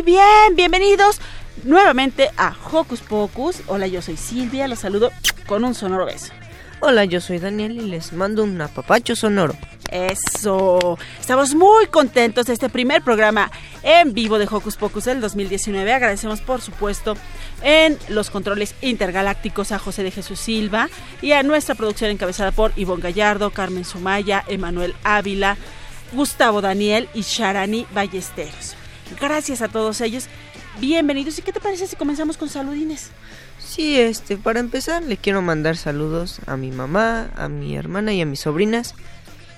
Muy bien, bienvenidos nuevamente a Hocus Pocus. Hola, yo soy Silvia, los saludo con un sonoro beso. Hola, yo soy Daniel y les mando un apapacho sonoro. Eso. Estamos muy contentos de este primer programa en vivo de Hocus Pocus del 2019. Agradecemos, por supuesto, en los controles intergalácticos a José de Jesús Silva y a nuestra producción encabezada por Ivonne Gallardo, Carmen Sumaya, Emanuel Ávila, Gustavo Daniel y Sharani Ballesteros. Gracias a todos ellos. Bienvenidos. ¿Y qué te parece si comenzamos con saludines? Sí, este, para empezar le quiero mandar saludos a mi mamá, a mi hermana y a mis sobrinas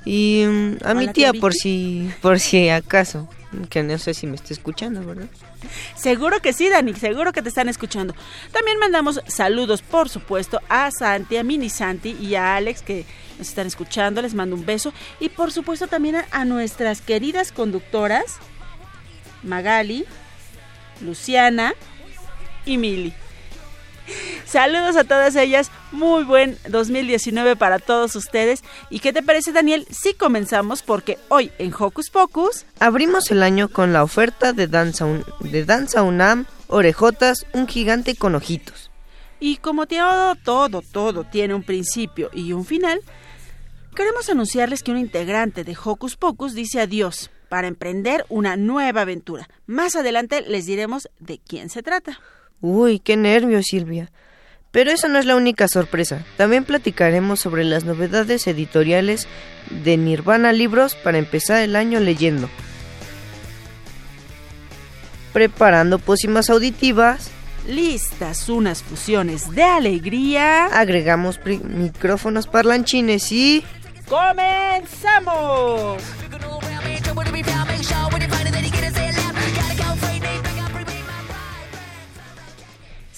y mm, a mi tía tía por si por si acaso, que no sé si me está escuchando, ¿verdad? Seguro que sí, Dani, seguro que te están escuchando. También mandamos saludos, por supuesto, a Santi, a Mini Santi y a Alex que nos están escuchando. Les mando un beso. Y por supuesto también a, a nuestras queridas conductoras, Magali, Luciana y Mili. Saludos a todas ellas, muy buen 2019 para todos ustedes. ¿Y qué te parece Daniel? Si comenzamos porque hoy en Hocus Pocus Abrimos el año con la oferta de Danza, Un- de Danza UNAM, Orejotas, un gigante con ojitos. Y como todo, todo, todo tiene un principio y un final, queremos anunciarles que un integrante de Hocus Pocus dice adiós para emprender una nueva aventura. Más adelante les diremos de quién se trata. Uy, qué nervios, Silvia. Pero esa no es la única sorpresa. También platicaremos sobre las novedades editoriales de Nirvana Libros para empezar el año leyendo. Preparando pócimas auditivas, Listas unas fusiones de alegría. agregamos micrófonos parlanchines y... ¡Comenzamos!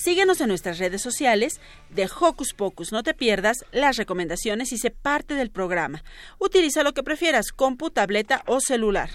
Síguenos en nuestras redes sociales de Hocus Pocus. No te pierdas las recomendaciones y sé parte del programa. Utiliza lo que prefieras, compu, tableta o celular.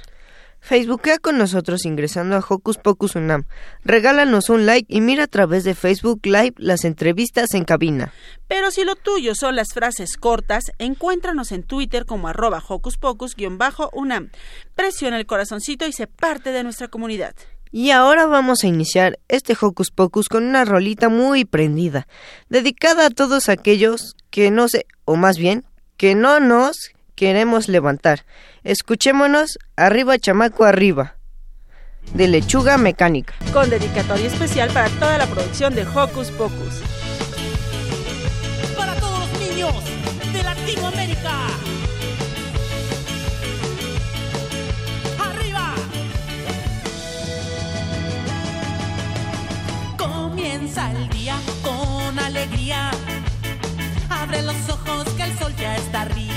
Facebookea con nosotros ingresando a Hocus Pocus Unam. Regálanos un like y mira a través de Facebook Live las entrevistas en cabina. Pero si lo tuyo son las frases cortas, encuéntranos en Twitter como arroba Hocus Pocus-UNAM. Presiona el corazoncito y sé parte de nuestra comunidad. Y ahora vamos a iniciar este Hocus Pocus con una rolita muy prendida, dedicada a todos aquellos que no se, o más bien, que no nos queremos levantar. Escuchémonos Arriba Chamaco Arriba, de Lechuga Mecánica. Con dedicatoria especial para toda la producción de Hocus Pocus. para todos los niños de Latinoamérica. ¡Arriba! Comienza el día con alegría. Abre los ojos que el sol ya está arriba.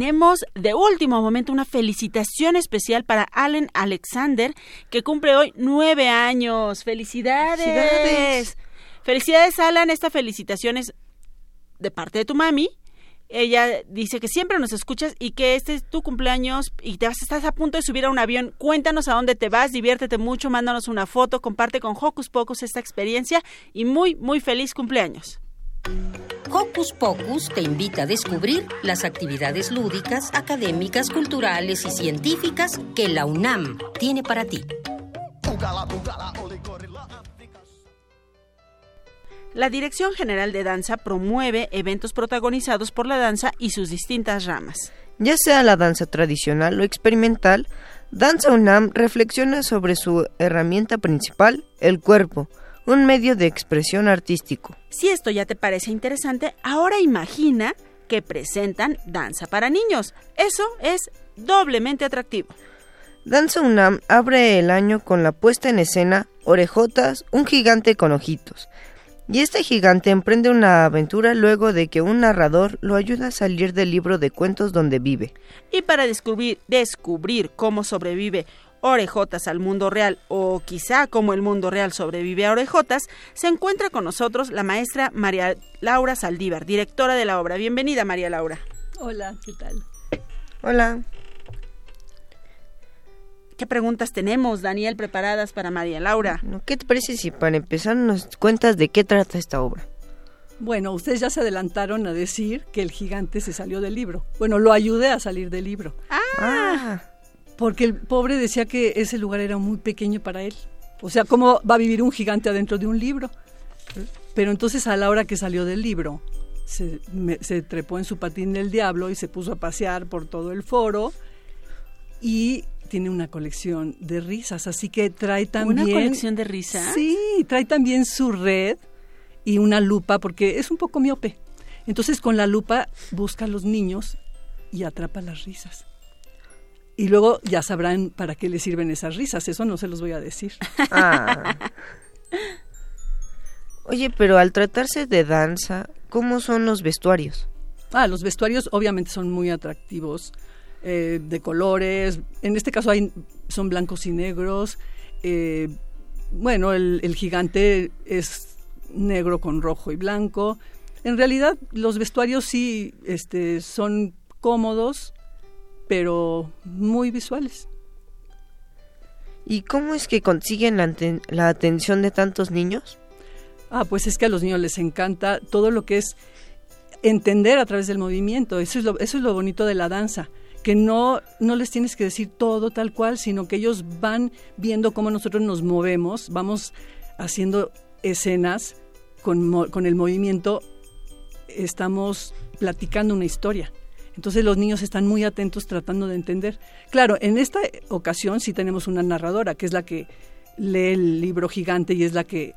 Tenemos de último momento una felicitación especial para Allen Alexander, que cumple hoy nueve años. ¡Felicidades! ¡Felicidades! Felicidades, Alan. Esta felicitación es de parte de tu mami. Ella dice que siempre nos escuchas y que este es tu cumpleaños y te vas, estás a punto de subir a un avión. Cuéntanos a dónde te vas, diviértete mucho, mándanos una foto, comparte con Hocus Pocus esta experiencia y muy, muy feliz cumpleaños. Hocus Pocus te invita a descubrir las actividades lúdicas, académicas, culturales y científicas que la UNAM tiene para ti. La Dirección General de Danza promueve eventos protagonizados por la danza y sus distintas ramas. Ya sea la danza tradicional o experimental, Danza UNAM reflexiona sobre su herramienta principal, el cuerpo, un medio de expresión artístico. Si esto ya te parece interesante, ahora imagina que presentan danza para niños. Eso es doblemente atractivo. Danza UNAM abre el año con la puesta en escena Orejotas, un gigante con ojitos. Y este gigante emprende una aventura luego de que un narrador lo ayuda a salir del libro de cuentos donde vive. Y para descubrir, descubrir cómo sobrevive Orejotas al mundo real o quizá cómo el mundo real sobrevive a Orejotas, se encuentra con nosotros la maestra María Laura Saldívar, directora de la obra. Bienvenida, María Laura. Hola, ¿qué tal? Hola. ¿Qué preguntas tenemos, Daniel, preparadas para María Laura? No, ¿Qué te parece si para empezar nos cuentas de qué trata esta obra? Bueno, ustedes ya se adelantaron a decir que el gigante se salió del libro. Bueno, lo ayudé a salir del libro. Ah, Porque el pobre decía que ese lugar era muy pequeño para él. O sea, ¿cómo va a vivir un gigante adentro de un libro? Pero entonces a la hora que salió del libro, se, me- se trepó en su patín del diablo y se puso a pasear por todo el foro y tiene una colección de risas, así que trae también... ¿Una colección de risas? Sí, trae también su red y una lupa porque es un poco miope. Entonces con la lupa busca a los niños y atrapa las risas. Y luego ya sabrán para qué les sirven esas risas, eso no se los voy a decir. ah. Oye, pero al tratarse de danza, ¿cómo son los vestuarios? Ah, los vestuarios obviamente son muy atractivos, eh, de colores. En este caso hay, son blancos y negros. eh, bueno, el, el gigante es negro con rojo y blanco. En realidad los vestuarios sí este, son cómodos, pero muy visuales. ¿Y cómo es que consiguen la, aten- la atención de tantos niños? Ah, pues es que a los niños les encanta todo lo que es entender a través del movimiento. Eso es lo, eso es lo bonito de la danza, que no, no les tienes que decir todo tal cual, sino que ellos van viendo cómo nosotros nos movemos, vamos haciendo escenas con, con el movimiento, estamos platicando una historia. Entonces los niños están muy atentos tratando de entender. Claro, en esta ocasión sí tenemos una narradora, que es la que lee el libro gigante y es la que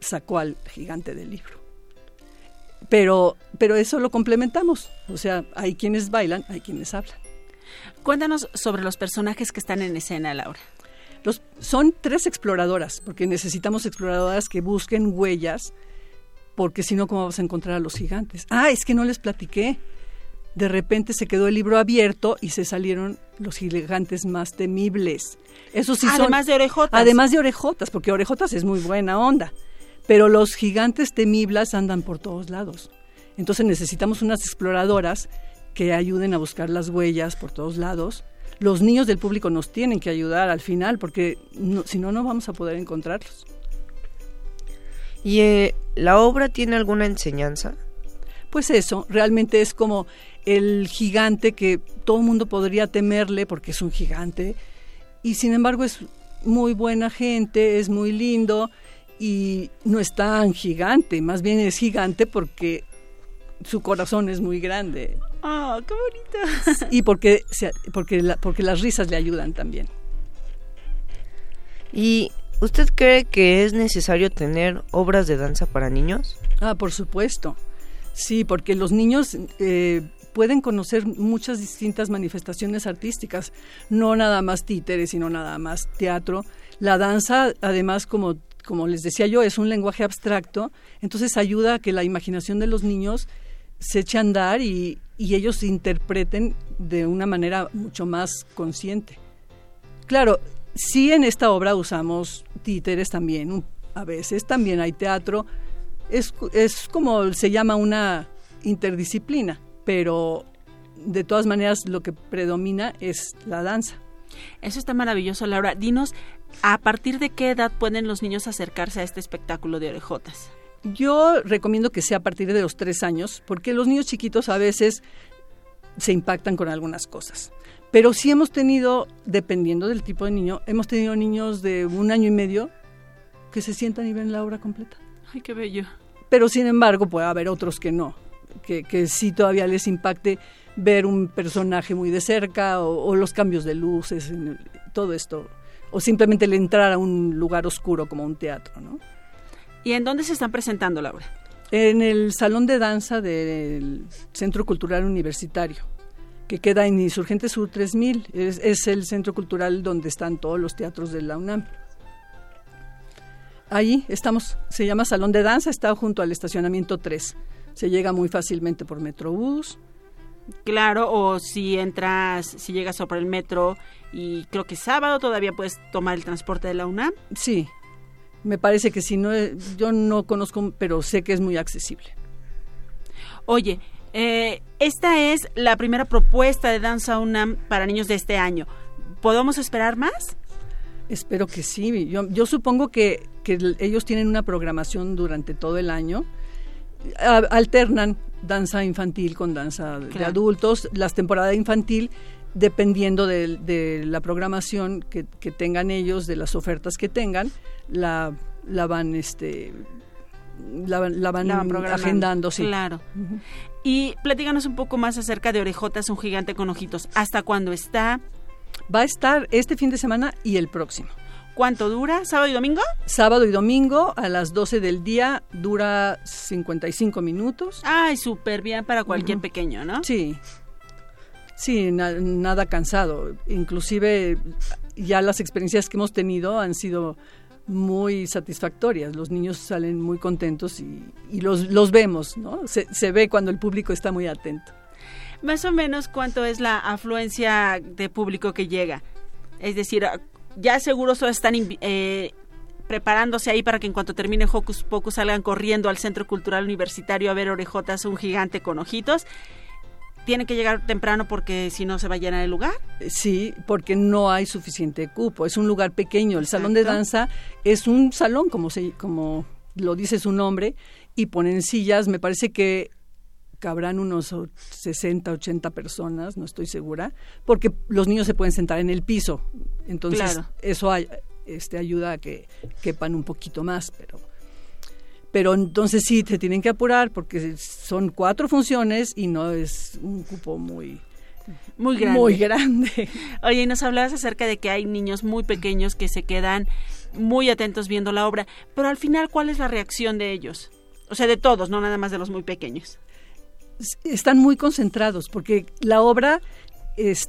sacó al gigante del libro. Pero, pero eso lo complementamos. O sea, hay quienes bailan, hay quienes hablan. Cuéntanos sobre los personajes que están en escena, Laura. Los, son tres exploradoras, porque necesitamos exploradoras que busquen huellas, porque si no, ¿cómo vamos a encontrar a los gigantes? Ah, es que no les platiqué de repente se quedó el libro abierto y se salieron los gigantes más temibles. Eso sí además de orejotas. Además de orejotas, porque orejotas es muy buena onda. Pero los gigantes temibles andan por todos lados. Entonces necesitamos unas exploradoras que ayuden a buscar las huellas por todos lados. Los niños del público nos tienen que ayudar al final, porque si no, no vamos a poder encontrarlos. ¿Y eh, la obra tiene alguna enseñanza? Pues eso, realmente es como el gigante que todo el mundo podría temerle porque es un gigante y sin embargo es muy buena gente, es muy lindo y no es tan gigante, más bien es gigante porque su corazón es muy grande. ¡Ah, qué bonito! Y porque, porque, porque las risas le ayudan también. ¿Y usted cree que es necesario tener obras de danza para niños? Ah, por supuesto. Sí, porque los niños eh, pueden conocer muchas distintas manifestaciones artísticas, no nada más títeres, sino nada más teatro. La danza, además, como, como les decía yo, es un lenguaje abstracto, entonces ayuda a que la imaginación de los niños se eche a andar y, y ellos interpreten de una manera mucho más consciente. Claro, sí en esta obra usamos títeres también, a veces también hay teatro, es, es como se llama una interdisciplina pero de todas maneras lo que predomina es la danza. Eso está maravilloso, Laura. Dinos, ¿a partir de qué edad pueden los niños acercarse a este espectáculo de orejotas? Yo recomiendo que sea a partir de los tres años, porque los niños chiquitos a veces se impactan con algunas cosas. Pero sí hemos tenido, dependiendo del tipo de niño, hemos tenido niños de un año y medio que se sientan y ven la obra completa. Ay, qué bello. Pero sin embargo, puede haber otros que no que, que sí todavía les impacte ver un personaje muy de cerca o, los cambios de luces, todo esto, o simplemente el entrar a un lugar oscuro como un teatro, ¿no? ¿Y en dónde se están presentando, Laura? En el Salón de Danza del Centro Cultural Universitario, que queda en Insurgente Sur 3000. Es, es el centro cultural donde están todos los teatros de la UNAM. Ahí estamos, se llama Salón de Danza, está junto al estacionamiento 3 se llega muy fácilmente por Metrobús. Claro, o si entras, si llegas por el metro y creo que sábado todavía puedes tomar el transporte de la UNAM. Sí, me parece que si no, yo no conozco, pero sé que es muy accesible. Oye, eh, esta es la primera propuesta de Danza UNAM para niños de este año. ¿Podemos esperar más? Espero que sí. Yo, yo supongo que, que ellos tienen una programación durante todo el año alternan danza infantil con danza de adultos, las temporadas infantil dependiendo de, la programación que, tengan ellos, de las ofertas que tengan, la, la van este la, van, agendando, sí. Claro. Y platíganos un poco más acerca de Orejotas, un gigante con ojitos. ¿Hasta cuándo está? Va a estar este fin de semana y el próximo. ¿Cuánto dura? ¿Sábado y domingo? Sábado y domingo a las 12 del día dura 55 minutos. Ay, súper bien para cualquier pequeño, ¿no? Sí. Sí, nada cansado. Inclusive ya las experiencias que hemos tenido han sido muy satisfactorias. Los niños salen muy contentos y, los, los vemos, ¿no? Se, se ve cuando el público está muy atento. Más o menos cuánto es la afluencia de público que llega. Es decir, ya seguro están eh, preparándose ahí para que en cuanto termine Hocus Pocus salgan corriendo al Centro Cultural Universitario a ver orejotas, un gigante con ojitos. ¿Tiene que llegar temprano porque si no se va a llenar el lugar? Sí, porque no hay suficiente cupo. Es un lugar pequeño. El salón de danza es un salón, como, se, como lo dice su nombre, y ponen sillas. Me parece que cabrán unos 60, 80 personas, no estoy segura, porque los niños se pueden sentar en el piso. Entonces, eso este, ayuda a que quepan un poquito más, pero pero entonces sí te tienen que apurar porque son cuatro funciones y no es un cupo muy muy grande. Muy grande. Oye, y nos hablabas acerca de que hay niños muy pequeños que se quedan muy atentos viendo la obra, pero al final, ¿cuál es la reacción de ellos? O sea, de todos, no nada más de los muy pequeños. Están muy concentrados porque la obra es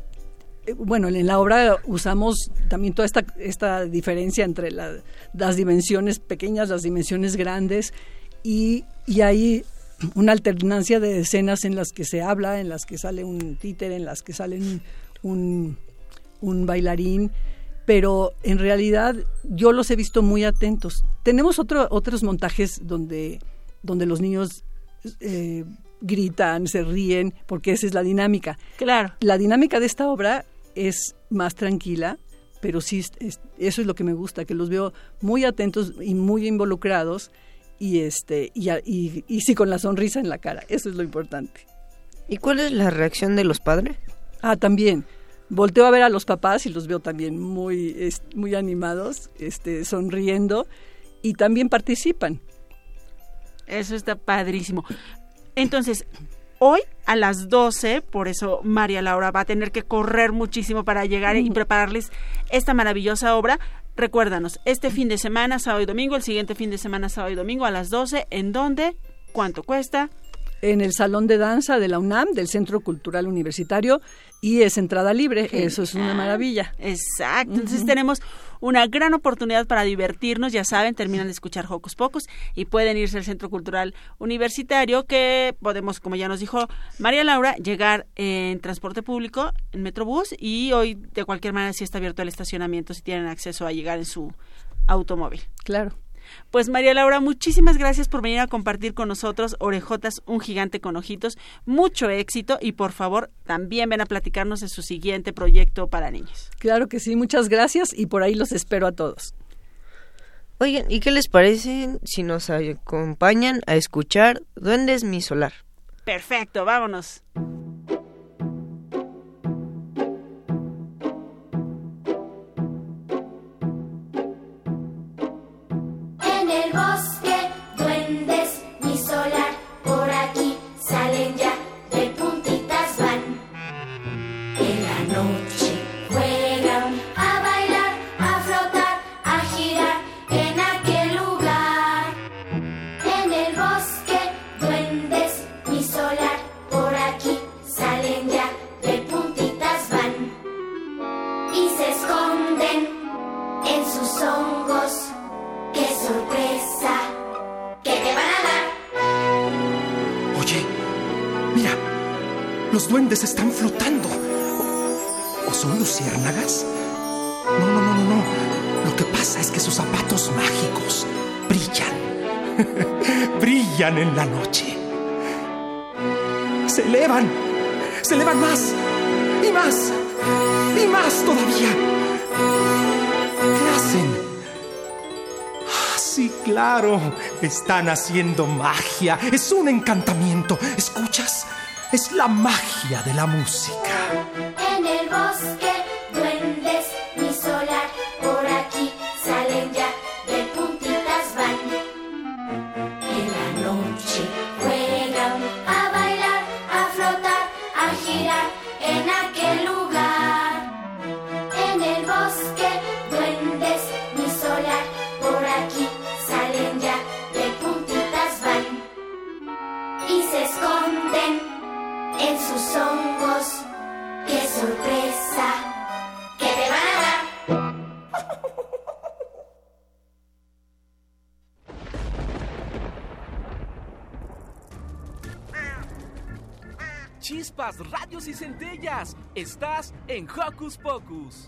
bueno, en la obra usamos también toda esta, esta diferencia entre las dimensiones pequeñas, las dimensiones grandes, y, y hay una alternancia de escenas en las que se habla, en las que sale un títer, en las que sale un, un bailarín, pero en realidad yo los he visto muy atentos. Tenemos otro, otros montajes donde, donde los niños eh, gritan, se ríen, porque esa es la dinámica. Claro. La dinámica de esta obra es más tranquila, pero sí, eso es lo que me gusta, que los veo muy atentos y muy involucrados y, este, y, y, sí con la sonrisa en la cara, eso es lo importante. ¿Y cuál es la reacción de los padres? Ah, también. Volteo a ver a los papás y los veo también muy, muy animados, este, sonriendo y también participan. Eso está padrísimo. Entonces, hoy a las 12, por eso María Laura va a tener que correr muchísimo para llegar y prepararles esta maravillosa obra. Recuérdanos, este fin de semana, sábado y domingo, el siguiente fin de semana, sábado y domingo a las 12, ¿en dónde? ¿Cuánto cuesta? En el Salón de Danza de la UNAM, del Centro Cultural Universitario, y es entrada libre, eso es una maravilla. Exacto, entonces tenemos una gran oportunidad para divertirnos, ya saben, terminan de escuchar Hocus Pocus y pueden irse al Centro Cultural Universitario que podemos, como ya nos dijo María Laura, llegar en transporte público, en Metrobús y hoy de cualquier manera si está abierto el estacionamiento si tienen acceso a llegar en su automóvil. Claro. Pues María Laura, muchísimas gracias por venir a compartir con nosotros Orejotas, un gigante con ojitos. Mucho éxito y por favor también ven a platicarnos de su siguiente proyecto para niños. Claro que sí, muchas gracias y por ahí los espero a todos. Oigan, ¿y qué les parece si nos acompañan a escuchar Duendes Mi Solar? Perfecto, vámonos. Duendes brillan. en la noche. Se elevan. Se elevan más. Y más. Y más todavía. ¿Qué hacen? Ah, sí, claro. Están haciendo magia. Es un encantamiento. ¿Escuchas? es la magia de la música. En el bosque, duendes, sus hongos. ¡Qué sorpresa! ¡Que te van a dar! Chispas, radios y centellas. Estás en Hocus Pocus.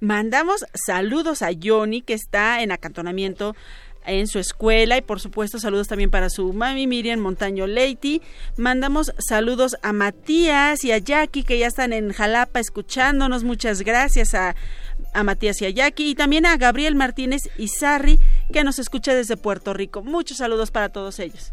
Mandamos saludos a Johnny que está en acantonamiento en su escuela y por supuesto saludos también para su mami Miriam Montaño Leiti. Mandamos saludos a Matías y a Jackie que ya están en Jalapa escuchándonos. Muchas gracias a, a Matías y a Jackie y también a Gabriel Martínez Izarri que nos escucha desde Puerto Rico. Muchos saludos para todos ellos.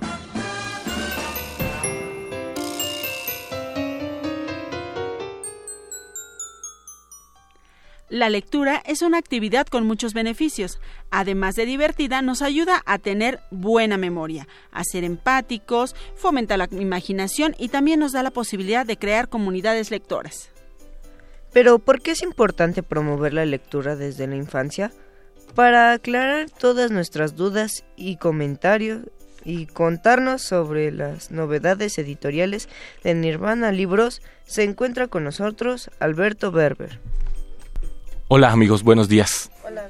La lectura es una actividad con muchos beneficios. Además de divertida, nos ayuda a tener buena memoria, a ser empáticos, fomenta la imaginación y también nos da la posibilidad de crear comunidades lectoras. Pero, ¿por qué es importante promover la lectura desde la infancia? Para aclarar todas nuestras dudas y comentarios y contarnos sobre las novedades editoriales de Nirvana Libros, se encuentra con nosotros Alberto Berber. Hola amigos, buenos días. Hola.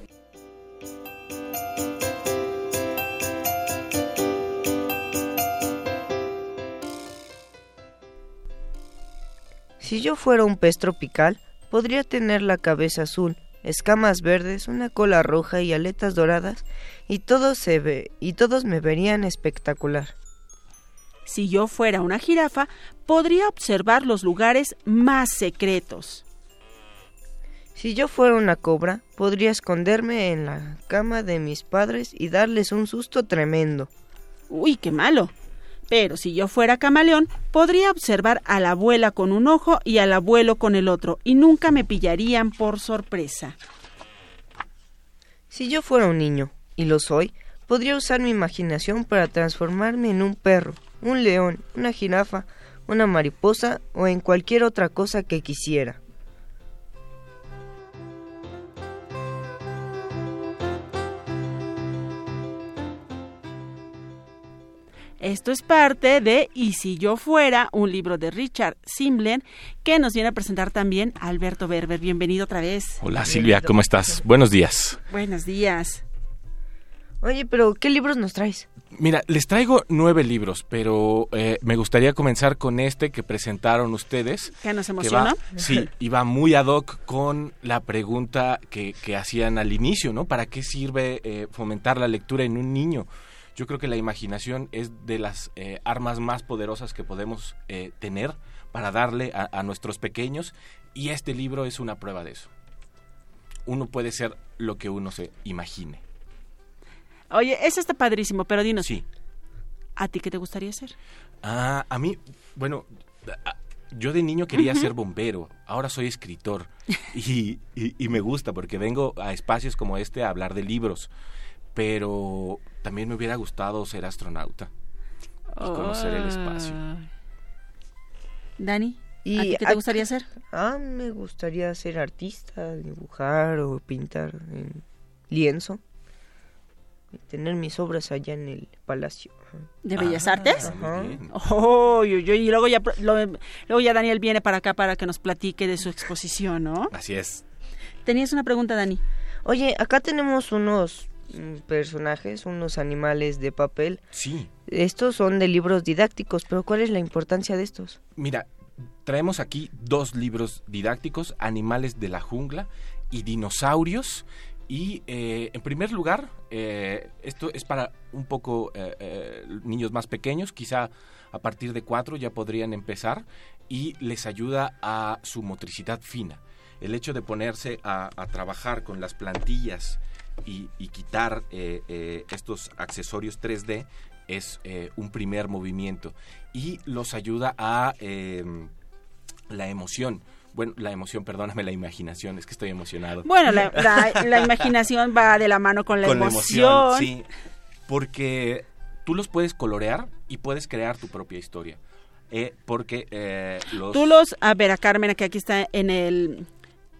Si yo fuera un pez tropical, podría tener la cabeza azul, escamas verdes, una cola roja y aletas doradas, y todos se ve y todos me verían espectacular. Si yo fuera una jirafa, podría observar los lugares más secretos. Si yo fuera una cobra, podría esconderme en la cama de mis padres y darles un susto tremendo. Uy, qué malo. Pero si yo fuera camaleón, podría observar a la abuela con un ojo y al abuelo con el otro, y nunca me pillarían por sorpresa. Si yo fuera un niño, y lo soy, podría usar mi imaginación para transformarme en un perro, un león, una jirafa, una mariposa o en cualquier otra cosa que quisiera. Esto es parte de Y si yo fuera, un libro de Richard Simlen, que nos viene a presentar también Alberto Berber. Bienvenido otra vez. Hola Silvia, ¿cómo estás? Buenos días. Buenos días. Oye, pero ¿qué libros nos traes? Mira, les traigo nueve libros, pero eh, me gustaría comenzar con este que presentaron ustedes. ¿Que nos que emocionó? va- sí, y va muy ad hoc con la pregunta que, que hacían al inicio, ¿no? ¿Para qué sirve eh, fomentar la lectura en un niño? Yo creo que la imaginación es de las eh, armas más poderosas que podemos eh, tener para darle a, a nuestros pequeños y este libro es una prueba de eso. Uno puede ser lo que uno se imagine. Oye, eso está padrísimo, pero dinos. Sí. ¿A ti qué te gustaría ser? Ah, a mí, bueno, yo de niño quería Ujú. ser bombero, ahora soy escritor y, y- y me gusta porque vengo a espacios como este a hablar de libros, pero también me hubiera gustado ser astronauta y conocer el espacio. Dani, Y ¿a ti qué te gustaría ser? Ah, me gustaría ser artista, dibujar o pintar en lienzo. Y tener mis obras allá en el palacio. ¿De Bellas Artes? Ajá. Oh, y luego ya, lo- luego ya Daniel viene para acá para que nos platique de su exposición, ¿no? Así es. Tenías una pregunta, Dani. Oye, acá tenemos unos personajes, unos animales de papel. Sí. Estos son de libros didácticos, pero ¿cuál es la importancia de estos? Mira, traemos aquí dos libros didácticos, Animales de la Jungla y Dinosaurios. Y eh, en primer lugar, eh, esto es para un poco eh, niños más pequeños, quizá a partir de cuatro ya podrían empezar y les ayuda a su motricidad fina. El hecho de ponerse a, a trabajar con las plantillas y, y quitar eh, eh, estos accesorios 3D es eh, un primer movimiento y los ayuda a eh, la emoción. Bueno, la emoción, perdóname, la imaginación, es que estoy emocionado. Bueno, la, la- la imaginación va de la mano con la Con emoción. sí. Porque tú los puedes colorear y puedes crear tu propia historia. porque eh, los... Tú los, a ver, a Carmen, que aquí está en el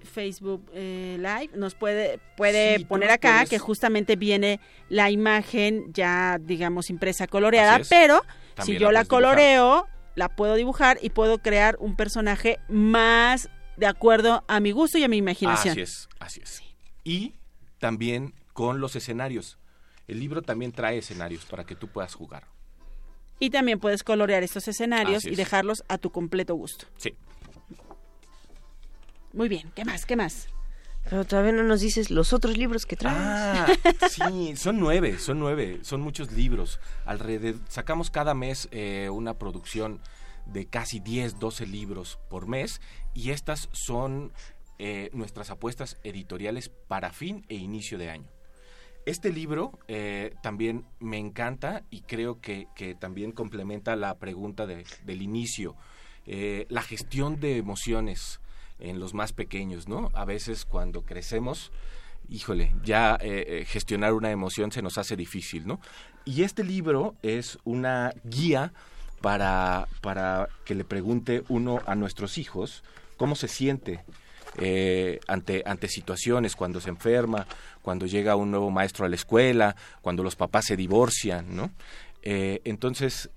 Facebook eh, Live, nos puede, puede Sí, poner acá puedes- que justamente viene la imagen ya, digamos, impresa coloreada, pero si yo la la puedes dibujar. coloreo, la puedo dibujar y puedo crear un personaje más de acuerdo a mi gusto y a mi imaginación. Así es, así es. Y también con los escenarios. El libro también trae escenarios para que tú puedas jugar. Y también puedes colorear estos escenarios y dejarlos a tu completo gusto. Sí. Muy bien, ¿qué más? ¿Qué más? Pero todavía no nos dices los otros libros que traes. Ah, sí, son nueve, son nueve, son muchos libros. Alrededor, sacamos cada mes eh, una producción de casi 10, 12 libros por mes y estas son eh, nuestras apuestas editoriales para fin e inicio de año. Este libro eh, también me encanta y creo que, que también complementa la pregunta de- del inicio. Eh, la gestión de emociones en los más pequeños, ¿no? A veces cuando crecemos, híjole, ya eh, eh, gestionar una emoción se nos hace difícil, ¿no? Y este libro es una guía para, para que le pregunte uno a nuestros hijos cómo se siente eh, ante, ante situaciones, cuando se enferma, cuando llega un nuevo maestro a la escuela, cuando los papás se divorcian, ¿no? Entonces,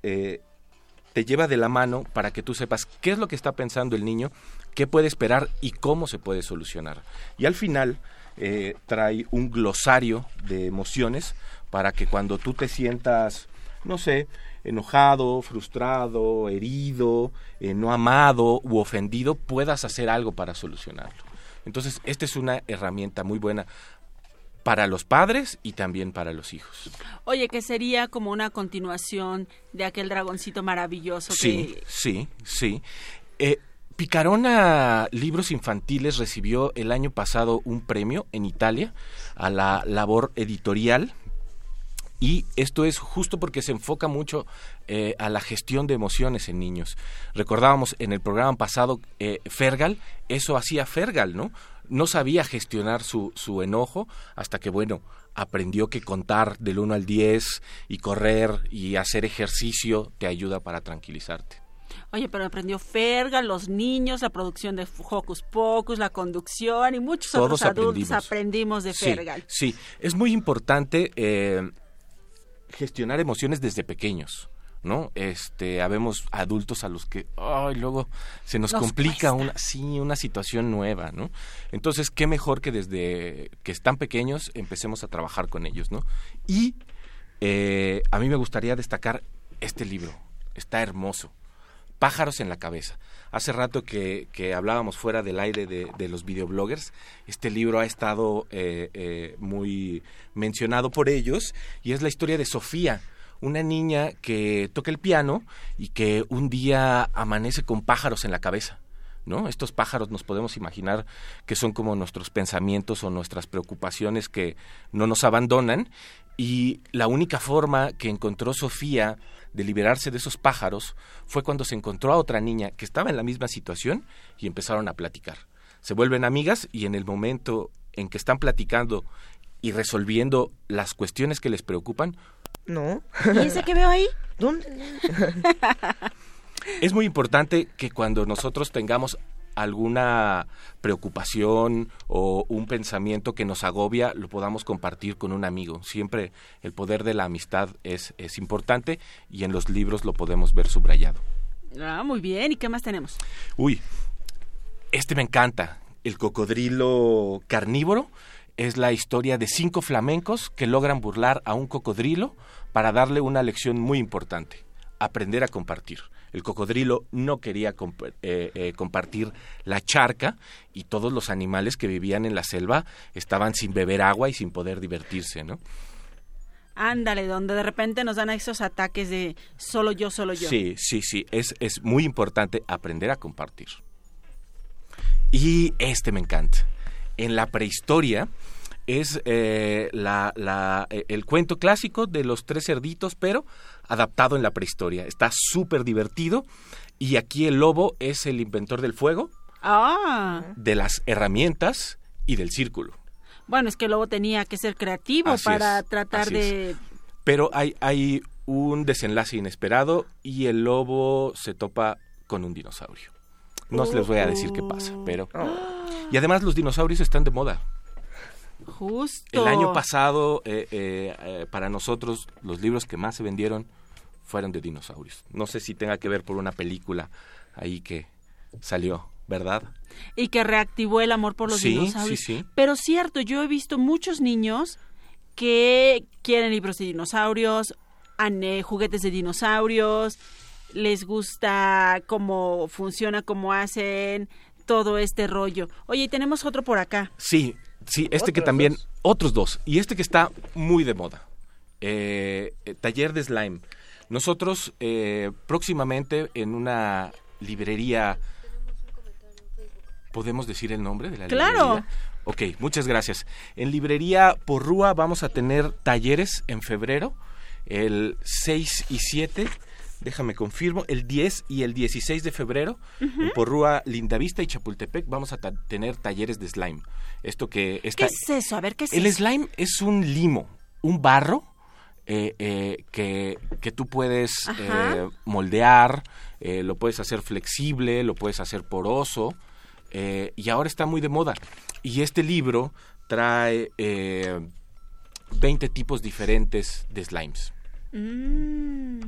te lleva de la mano para que tú sepas qué es lo que está pensando el niño, qué puede esperar y cómo se puede solucionar. Y al final eh, trae un glosario de emociones para que cuando tú te sientas, no sé, enojado, frustrado, herido, eh, no amado u ofendido, puedas hacer algo para solucionarlo. Entonces, esta es una herramienta muy buena para los padres y también para los hijos. Oye, que sería como una continuación de aquel dragoncito maravilloso Sí, que... sí, sí. Eh, Picarona Libros Infantiles recibió el año pasado un premio en Italia a la labor editorial y esto es justo porque se enfoca mucho eh, a la gestión de emociones en niños. Recordábamos en el programa pasado, eh, Fergal, eso hacía Fergal, ¿no? No sabía gestionar su, su enojo hasta que, bueno, aprendió que contar del 1 al 10 y correr y hacer ejercicio te ayuda para tranquilizarte. Oye, pero aprendió Ferga, los niños, la producción de Hocus Pocus, la conducción y muchos Todos otros adultos aprendimos. aprendimos de Fergal. Sí, es muy importante eh, gestionar emociones desde pequeños. ¿no? Este, habemos adultos a los que, ay, luego se nos, Nos complica cuesta. una, sí, una situación nueva, ¿no? Entonces, qué mejor que desde que están pequeños empecemos a trabajar con ellos, ¿no? Y eh, a mí me gustaría destacar este libro, está hermoso, Pájaros en la cabeza. Hace rato que, que hablábamos fuera del aire de, de los videobloggers, este libro ha estado eh, eh, muy mencionado por ellos y es la historia de Sofía, una niña que toca el piano y que un día amanece con pájaros en la cabeza. ¿No? Estos pájaros nos podemos imaginar que son como nuestros pensamientos o nuestras preocupaciones que no nos abandonan y la única forma que encontró Sofía de liberarse de esos pájaros fue cuando se encontró a otra niña que estaba en la misma situación y empezaron a platicar. Se vuelven amigas y en el momento en que están platicando y resolviendo las cuestiones que les preocupan, No. ¿Y ese que veo ahí? ¿Dónde? es muy importante que cuando nosotros tengamos alguna preocupación o un pensamiento que nos agobia, lo podamos compartir con un amigo. Siempre el poder de la amistad es, es importante y en los libros lo podemos ver subrayado. Ah, muy bien. ¿Y qué más tenemos? Uy, este me encanta. El cocodrilo carnívoro es la historia de cinco flamencos que logran burlar a un cocodrilo para darle una lección muy importante, aprender a compartir. El cocodrilo no quería comp- eh, eh, compartir la charca y todos los animales que vivían en la selva estaban sin beber agua y sin poder divertirse, ¿no? Ándale, donde de repente nos dan esos ataques de solo yo, solo yo. Sí, sí, sí, es, es muy importante aprender a compartir. Y este me encanta. En la prehistoria es eh, la, la- eh, el cuento clásico de los tres cerditos, pero adaptado en la prehistoria. Está súper divertido y aquí el lobo es el inventor del fuego, Ah, de las herramientas y del círculo. bueno, es que luego tenía que ser creativo Así para es, tratar de... Pero hay, hay un desenlace inesperado y el lobo se topa con un dinosaurio. No se les voy a decir qué pasa, pero... Y además los dinosaurios están de moda. Justo. El año pasado, eh, eh, eh, para nosotros, los libros que más se vendieron fueron de dinosaurios. No sé si tenga que ver por una película ahí que salió, ¿verdad? Y que reactivó el amor por los Sí, dinosaurios. sí, sí. Pero cierto, yo he visto muchos niños que quieren libros de dinosaurios, juguetes de dinosaurios, les gusta cómo funciona, cómo hacen todo este rollo. Oye, y tenemos otro por acá. Sí, sí, este que ¿Otros también, dos? otros dos, y este que está muy de moda, Eh, eh, taller de slime. Nosotros eh, próximamente en una librería, ¿podemos decir el nombre de la Claro. librería? Ok, muchas gracias. En librería Porrúa vamos a tener talleres en febrero, el 6 y 7, déjame confirmo, el 10 y el 16 de febrero, en Porrúa, Lindavista y Chapultepec vamos a ta- tener talleres de slime. Esto que ¿Qué está... es eso? A ver, ¿qué es El eso? slime es un limo, un barro eh, eh, que, que tú puedes eh, moldear, eh, lo puedes hacer flexible, lo puedes hacer poroso, eh, y ahora está muy de moda. Y este libro trae eh, 20 tipos diferentes de slimes. Mm.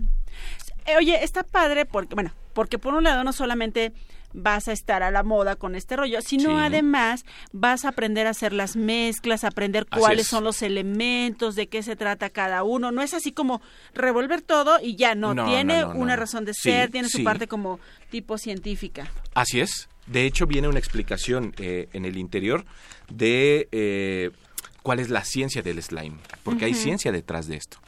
Eh, Oye, está padre porque, bueno, porque por un lado no solamente vas a estar a la moda con este rollo, sino Sí. además vas a aprender a hacer las mezclas, aprender Así cuáles es. son los elementos, de qué se trata cada uno. No es así como revolver todo y ya, no, No, tiene no, no, una razón de Sí, ser, tiene su sí. parte como tipo científica. Así es. De hecho, viene una explicación eh, en el interior de eh, cuál es la ciencia del slime, porque hay ciencia detrás de esto.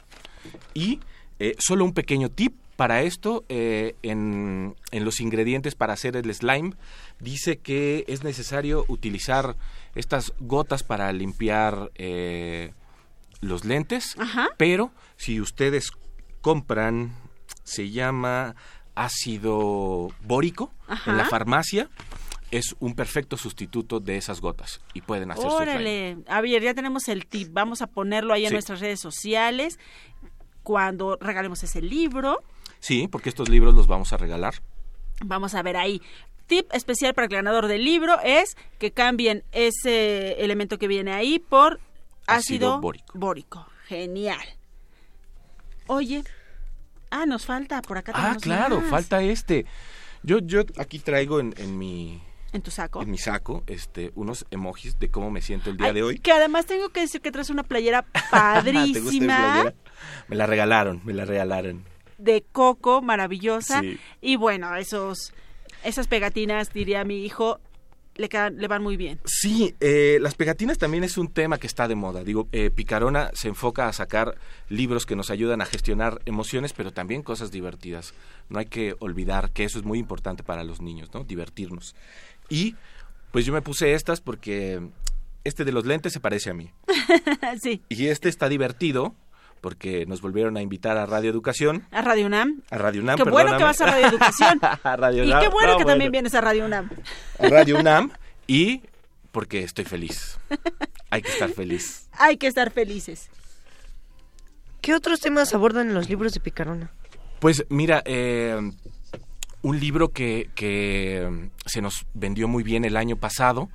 Y eh, solo un pequeño tip para esto, eh, en, en los ingredientes para hacer el slime, dice que es necesario utilizar estas gotas para limpiar eh, los lentes, pero si ustedes compran, se llama ácido bórico Ajá. en la farmacia, es un perfecto sustituto de esas gotas y pueden hacer su slime. Órale, a ver, ya tenemos el tip, vamos a ponerlo ahí en Sí. nuestras redes sociales cuando regalemos ese libro. Sí, porque estos libros los vamos a regalar. Vamos a ver ahí. Tip especial para el ganador del libro es que cambien ese elemento que viene ahí por ácido, Ácido bórico. bórico. Genial. Oye, ah, nos falta por acá. Ah, claro, más. falta este. Yo, yo aquí traigo en, en mi en tu saco. en mi saco este unos emojis de cómo me siento el día Ay, de hoy. Que además tengo que decir que traes una playera ¿Te gusta mi padrísima playera? Me la regalaron, me la regalaron. De coco, maravillosa. Sí. Y bueno, esos, esas pegatinas, diría mi hijo, le, quedan, le van muy bien. Sí, eh, las pegatinas también es un tema que está de moda. Digo, eh, Picarona se enfoca a sacar libros que nos ayudan a gestionar emociones, pero también cosas divertidas. No hay que olvidar que eso es muy importante para los niños, ¿no? Divertirnos. Y pues yo me puse estas porque este de los lentes se parece a mí. sí, Y este está divertido porque nos volvieron a invitar a Radio Educación, a Radio UNAM. a Radio UNAM. Qué bueno que vas a Radio Educación. A Radio y UNAM. qué bueno No, que también vienes a Radio UNAM. A Radio UNAM y porque estoy feliz. Hay que estar feliz. Hay que estar felices. ¿Qué otros temas abordan en los libros de Picarona? Pues mira, eh, un libro que, que se nos vendió muy bien el año pasado,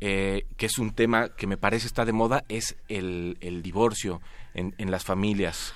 eh, que es un tema que me parece está de moda, es el, el divorcio en, en las familias.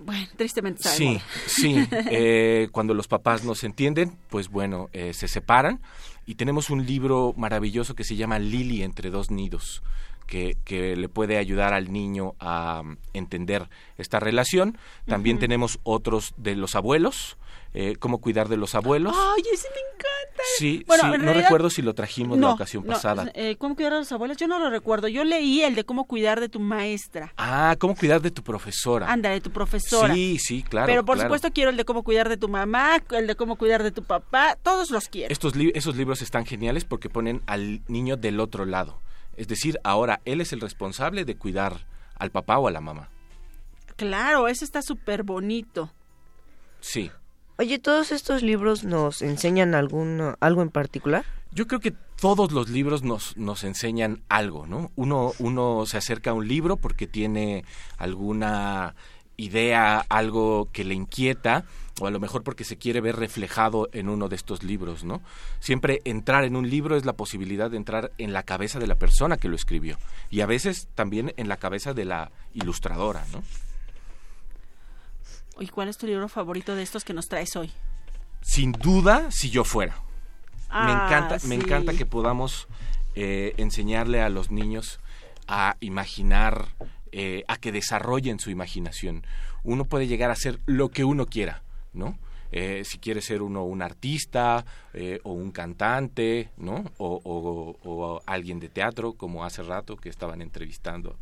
Bueno, tristemente de Sí, sí. eh, cuando los papás no se entienden, pues bueno, eh, se separan. Y tenemos un libro maravilloso que se llama Lili entre dos nidos, que, que le puede ayudar al niño a mm, entender esta relación. También Ujú. tenemos otros de los abuelos, eh, cómo cuidar de los abuelos. Ay, ese me encanta. Sí, Bueno, sí, no recuerdo si lo trajimos la ocasión no, pasada. eh, ¿Cómo cuidar a los abuelos? Yo no lo recuerdo. Yo leí el de cómo cuidar de tu maestra. Ah, cómo cuidar de tu profesora. Anda, de tu profesora. Sí, sí, claro. Pero por claro. supuesto quiero el de cómo cuidar de tu mamá, el de cómo cuidar de tu papá, todos los quiero. Estos li- esos libros están geniales porque ponen al niño del otro lado. Es decir, ahora él es el responsable de cuidar al papá o a la mamá. Claro, eso está súper bonito. Sí. Oye, ¿todos estos libros nos enseñan algún, algo en particular? Yo creo que todos los libros nos, nos enseñan algo, ¿no? Uno, uno se acerca a un libro porque tiene alguna idea, algo que le inquieta, o a lo mejor porque se quiere ver reflejado en uno de estos libros, ¿no? Siempre entrar en un libro es la posibilidad de entrar en la cabeza de la persona que lo escribió y a veces también en la cabeza de la ilustradora, ¿no? ¿Y cuál es tu libro favorito de estos que nos traes hoy? Sin duda, si yo fuera. me Ah, encanta, me encanta que podamos eh, enseñarle a los niños a imaginar, eh, a que desarrollen su imaginación. Uno puede llegar a ser lo que uno quiera, ¿no? Eh, si quiere ser uno un artista eh, o un cantante, ¿no? O, o- o alguien de teatro, como hace rato que estaban entrevistando.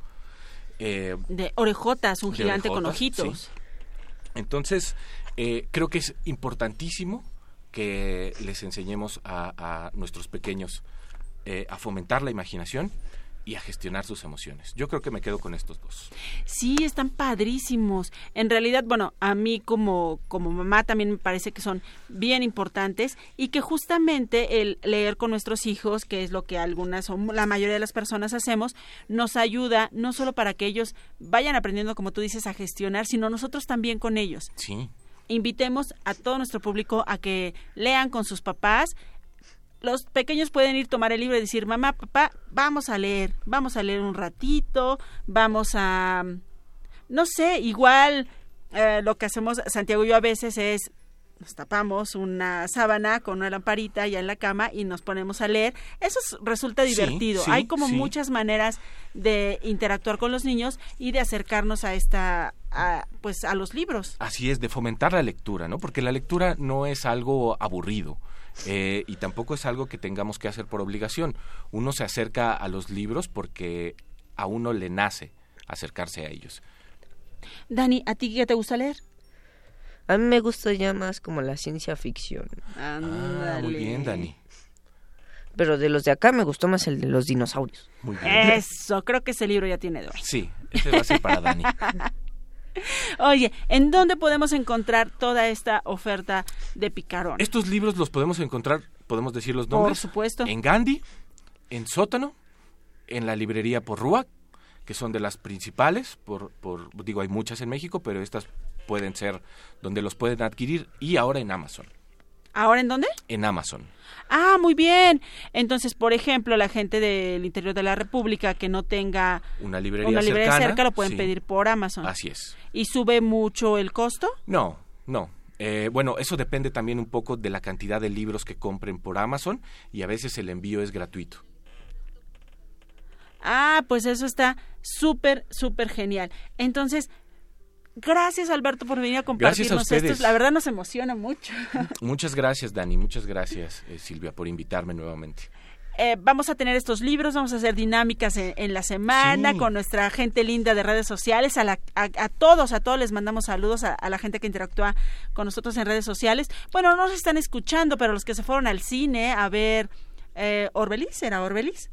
Eh, De orejotas, un de gigante con ojitos. sí. Entonces, eh, creo que es importantísimo que les enseñemos a, nuestros pequeños eh, a fomentar la imaginación y a gestionar sus emociones. Yo creo que me quedo con estos dos. Sí, están padrísimos. En realidad, bueno, a mí como, como mamá también me parece que son bien importantes y que justamente el leer con nuestros hijos, que es lo que algunas o la mayoría de las personas hacemos, nos ayuda no solo para que ellos vayan aprendiendo, como tú dices, a gestionar, sino nosotros también con ellos. Sí. Invitemos a todo nuestro público a que lean con sus papás. Los pequeños pueden ir tomar el libro y decir, mamá, papá, vamos a leer, vamos a leer un ratito, vamos a, no sé, igual eh, lo que hacemos Santiago y yo a veces es nos tapamos una sábana con una lamparita ya en la cama y nos ponemos a leer. Eso es- resulta Sí, divertido. sí, Hay como sí. muchas maneras de interactuar con los niños y de acercarnos a esta, a, pues a los libros. Así es, de fomentar la lectura, ¿no? Porque la lectura no es algo aburrido. Eh, y tampoco es algo que tengamos que hacer por obligación. Uno se acerca a los libros porque a uno le nace acercarse a ellos. Dani, ¿a ti qué te gusta leer? A mí me gusta ya más como la ciencia ficción. Ah, muy bien, Dani. Pero de los de acá me gustó más el de los dinosaurios. Muy bien. Eso, creo que ese libro ya tiene de hoy. Sí, ese va a ser para Dani. Oye, ¿en dónde podemos encontrar toda esta oferta de Picarón? Estos libros los podemos encontrar, podemos decir los Por nombres. supuesto. En Gandhi, en Sótano, en la librería Porrúa, que son de las principales, por, por, digo, hay muchas en México, pero estas pueden ser donde los pueden adquirir, y ahora en Amazon. ¿Ahora en dónde? En Amazon. Ah, muy bien. Entonces, por ejemplo, la gente del interior de la República que no tenga Una librería una librería cercana, cerca lo pueden sí. pedir por Amazon. Así es. ¿Y sube mucho el costo? No, no. Eh, bueno, eso depende también un poco de la cantidad de libros que compren por Amazon y a veces el envío es gratuito. Ah, pues eso está súper, súper genial. Entonces, gracias Alberto por venir a compartirnos ustedes. esto. La verdad nos emociona mucho. Muchas gracias, Dani. Muchas gracias, eh, Silvia, por invitarme nuevamente. Eh, vamos a tener estos libros, vamos a hacer dinámicas en, en la semana Sí. con nuestra gente linda de redes sociales, a, la- a, a todos, a todos les mandamos saludos a, a la gente que interactúa con nosotros en redes sociales. Bueno, no nos están escuchando, pero los que se fueron al cine a ver eh, Orbelis, ¿era Orbelis?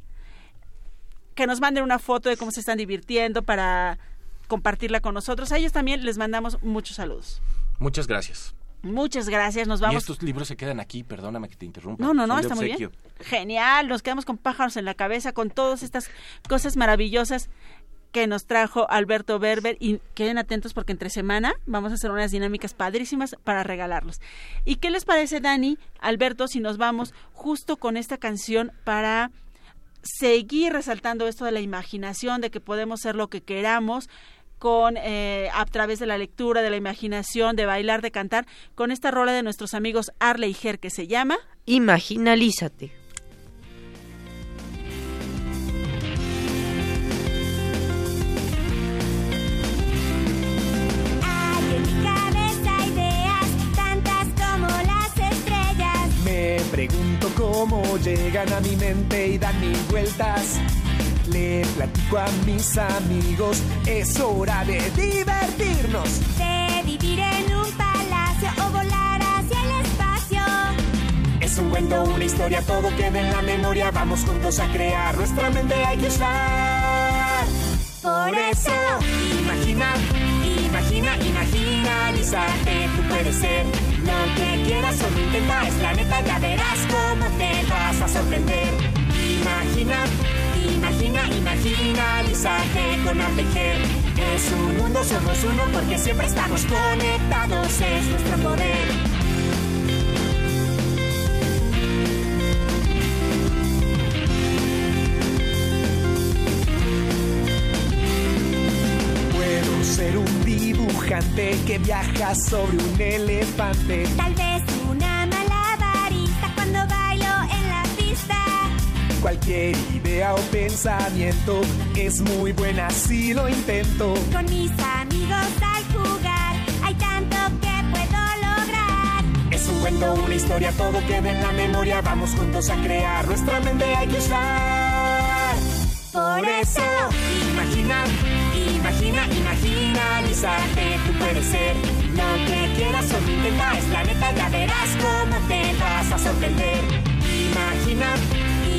Que nos manden una foto de cómo se están divirtiendo para compartirla con nosotros. A ellos también les mandamos muchos saludos. Muchas gracias. Muchas gracias, nos Y vamos. estos libros se quedan aquí, perdóname que te interrumpa. No, no, no, está muy bien. Genial, nos quedamos con pájaros en la cabeza, con todas estas cosas maravillosas que nos trajo Alberto Berber y queden atentos porque entre semana vamos a hacer unas dinámicas padrísimas para regalarlos. ¿Y qué les parece, Dani, Alberto, si nos vamos justo con esta canción para seguir resaltando esto de la imaginación, de que podemos ser lo que queramos? con eh, a través de la lectura, de la imaginación, de bailar, de cantar, con esta rola de nuestros amigos Arle y Ger que se llama Imaginalízate. Hay en mi cabeza ideas, tantas como las estrellas. Me pregunto cómo llegan a mi mente y dan mil vueltas. Le platico a mis amigos, es hora de divertirnos. De vivir en un palacio o volar hacia el espacio. Es un cuento, una historia, todo queda en la memoria. Vamos juntos a crear, nuestra mente hay que usar. Por eso, Imagina, imagina, imaginalízate. Tú puedes ser lo que quieras, solo intenta, es la neta, ya verás cómo te vas a sorprender. Imagina, Imagina, imagina, alízate con Artejer. Es un mundo, somos uno porque siempre estamos conectados, es nuestro poder. Que viaja sobre un elefante. Tal vez una malabarista cuando bailo en la pista. Cualquier idea o pensamiento es muy buena si lo intento. Con mis amigos al jugar hay tanto que puedo lograr. Es un cuento, una historia, todo queda en la memoria. Vamos juntos a crear, nuestra mente hay que usar. Por eso, Imagina, imagina, imagina, alízate, tú puedes ser lo que quieras o intenta, la neta, ya verás cómo te vas a sorprender. Imagina,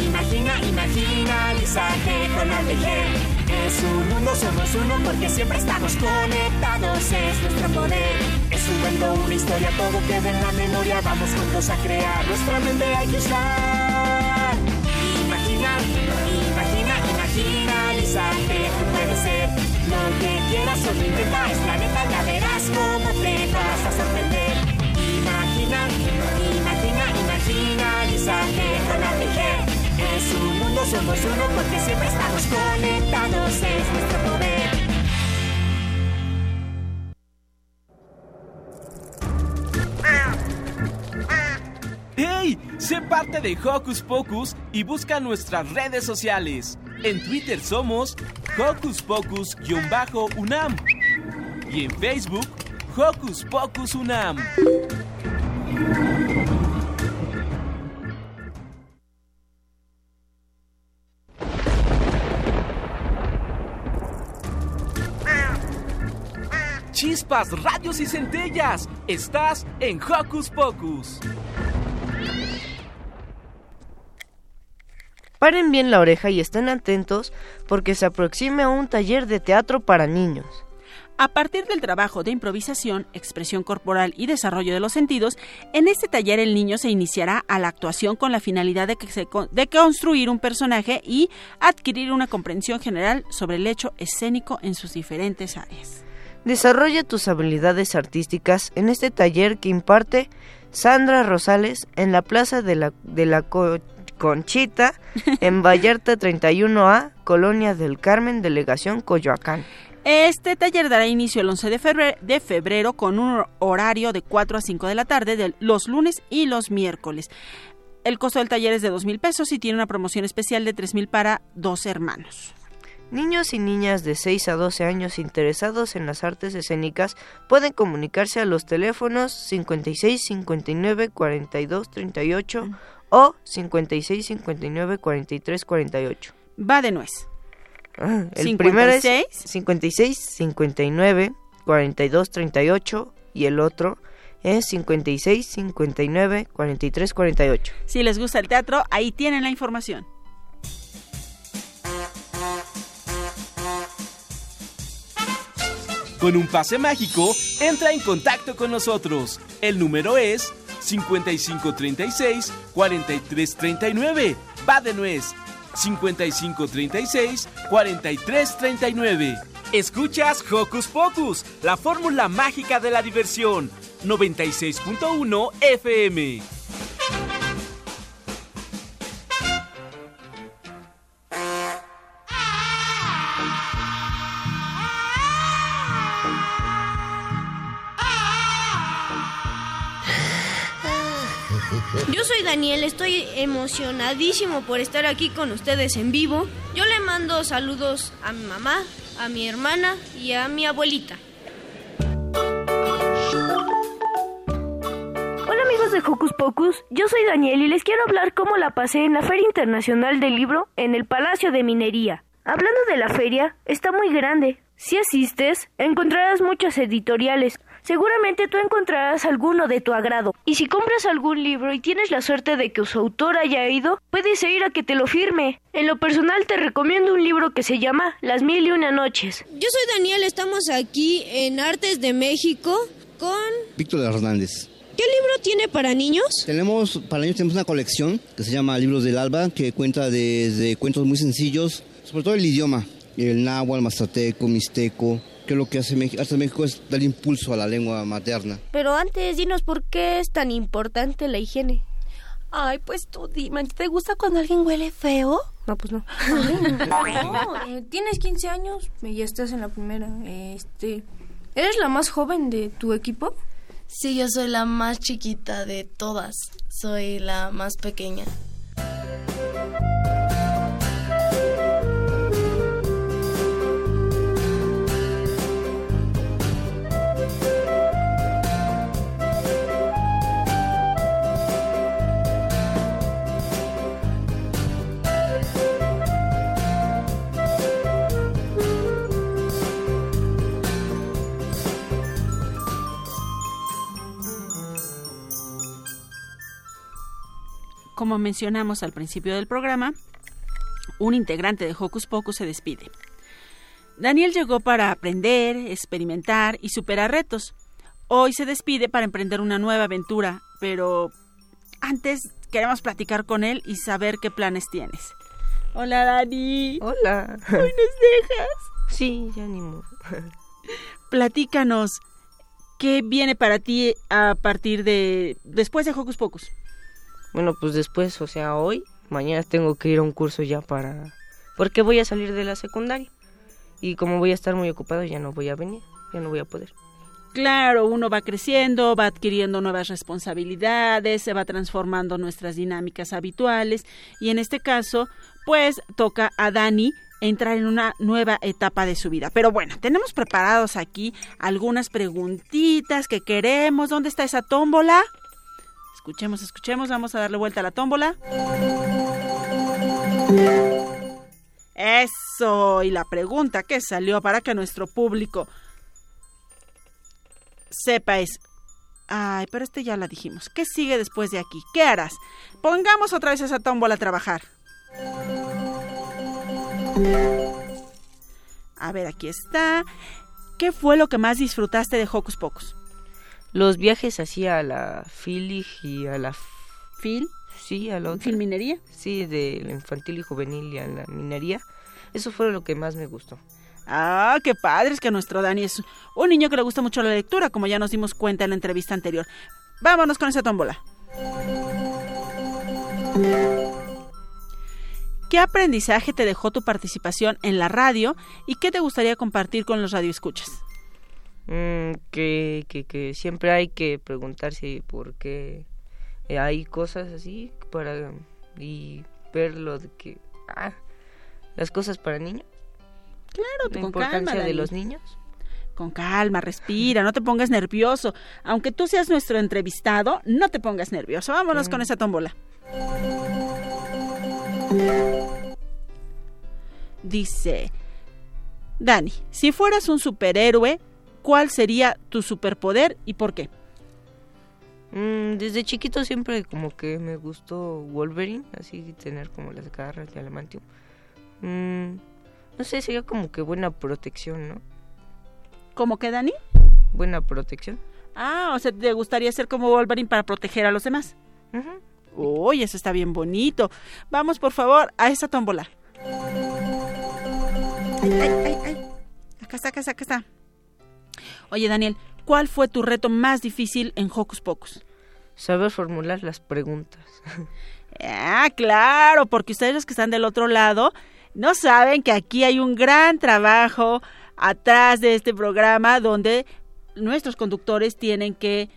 imagina, imagina, alízate con Artejer. Es un mundo, somos uno porque siempre estamos conectados, es nuestro poder. Es un cuento, una historia, todo queda en la memoria, vamos juntos a crear, nuestra mente hay que usar. Imagina, imagina, imagina, alízate, tú puedes ser lo quieras o la neta, verás cómo te vas a sorprender. Imagina, imagina, imagina, alízate con Artejer. Es un mundo, somos uno porque siempre estamos conectados, es nuestro poder. ¡Hey! Sé parte de Hocus Pocus y busca nuestras redes sociales. En Twitter somos Hocus Pocus-UNAM y en Facebook Hocus Pocus UNAM. Chispas, radios y centellas. Estás en Hocus Pocus. Paren bien la oreja y estén atentos porque se aproxima un taller de teatro para niños. A partir del trabajo de improvisación, expresión corporal y desarrollo de los sentidos, en este taller el niño se iniciará a la actuación con la finalidad de, que se de construir un personaje y adquirir una comprensión general sobre el hecho escénico en sus diferentes áreas. Desarrolla tus habilidades artísticas en este taller que imparte Sandra Rosales en la Plaza de la, de la Co- Conchita en Vallarta 31A, Colonia del Carmen, Delegación Coyoacán. Este taller dará inicio el 11 de febrero, de febrero con un horario de 4 a 5 de la tarde de los lunes y los miércoles. El costo del taller es de 2 mil pesos y tiene una promoción especial de 3 mil para dos hermanos. Niños y niñas de 6 a 12 años interesados en las artes escénicas pueden comunicarse a los teléfonos 56 59 42 38 o 56 59 43 48. Va de nuez. Ah, el 56. primero es 56 59 42 38 y el otro es 56 59 43 48. Si les gusta el teatro, ahí tienen la información. Con un pase mágico, entra en contacto con nosotros. El número es 5536-4339. Va de nuez. 5536-4339. Escuchas Hocus Pocus, la fórmula mágica de la diversión. 96.1 FM. Daniel, estoy emocionadísimo por estar aquí con ustedes en vivo. Yo le mando saludos a mi mamá, a mi hermana y a mi abuelita. Hola amigos de Hocus Pocus, yo soy Daniel y les quiero hablar cómo la pasé en la Feria Internacional del Libro en el Palacio de Minería. Hablando de la feria, está muy grande. Si asistes, encontrarás muchas editoriales. Seguramente tú encontrarás alguno de tu agrado. Y si compras algún libro y tienes la suerte de que su autor haya ido, puedes ir a que te lo firme. En lo personal te recomiendo un libro que se llama Las Mil y Una Noches. Yo soy Daniel, estamos aquí en Artes de México con... Víctor Hernández. ¿Qué libro tiene para niños? Tenemos, para niños tenemos una colección que se llama Libros del Alba, que cuenta desde cuentos muy sencillos sobre todo el idioma, el náhuatl, mazateco, mixteco, que lo que hace México, hace México es dar impulso a la lengua materna. Pero antes, dinos por qué es tan importante la higiene. Ay, pues tú dime, ¿te gusta cuando alguien huele feo? No, pues no. no, eh, tienes 15 años y ya estás en la primera. Este, ¿Eres la más joven de tu equipo? Sí, yo soy la más chiquita de todas. Soy la más pequeña. Como mencionamos al principio del programa, un integrante de Hocus Pocus se despide. Daniel llegó para aprender, experimentar y superar retos. Hoy se despide para emprender una nueva aventura, pero antes queremos platicar con él y saber qué planes tienes. Hola Dani. Hola. ¿Hoy nos dejas? Sí, ya ni modo. Platícanos, ¿qué viene para ti a partir de después de Hocus Pocus? Bueno, pues después, o sea, hoy, mañana tengo que ir a un curso ya para... Porque voy a salir de la secundaria. Y como voy a estar muy ocupado, ya no voy a venir, ya no voy a poder. Claro, uno va creciendo, va adquiriendo nuevas responsabilidades, se va transformando nuestras dinámicas habituales y en este caso, pues toca a Dani entrar en una nueva etapa de su vida. Pero bueno, tenemos preparados aquí algunas preguntitas que queremos. ¿Dónde está esa tómbola? Escuchemos, escuchemos, vamos a darle vuelta a la tómbola. Eso, y la pregunta que salió para que nuestro público sepa es, ay, pero este ya la dijimos, ¿qué sigue después de aquí? ¿Qué harás? Pongamos otra vez esa tómbola a trabajar. A ver, aquí está. ¿Qué fue lo que más disfrutaste de Hocus Pocus? Los viajes así a la Filig y a la... ¿Fil? Sí, a la. ¿Filminería? Sí, de la infantil y juvenil y a la minería. Eso fue lo que más me gustó. Ah, qué padre, es que nuestro Dani es un niño que le gusta mucho la lectura, como ya nos dimos cuenta en la entrevista anterior. Vámonos con esa tómbola. ¿Qué aprendizaje te dejó tu participación en la radio y qué te gustaría compartir con los radioescuchas? Mm, que, que, que siempre hay que preguntarse por qué hay cosas así para y ver lo de que ah, las cosas para niños Claro, la con importancia calma, de los niños Con calma, respira, no te pongas nervioso. Aunque tú seas nuestro entrevistado, no te pongas nervioso. Vámonos Mm. con esa tómbola. Dice, Dani, si fueras un superhéroe, ¿cuál sería tu superpoder y por qué? Mm, desde chiquito siempre como que me gustó Wolverine, así tener como las garras de adamantium. Mm, no sé, sería como que buena protección, ¿no? ¿Cómo que, Dani? Buena protección. Ah, o sea, ¿te gustaría ser como Wolverine para proteger a los demás? Uy, eso está bien bonito. Vamos, por favor, a esa tómbola. Ay, ay, ay, ay. Acá está, acá está, acá está. Oye, Daniel, ¿cuál fue tu reto más difícil en Hocus Pocus? Saber formular las preguntas. Ah, claro, porque ustedes los que están del otro lado no saben que aquí hay un gran trabajo atrás de este programa donde nuestros conductores tienen que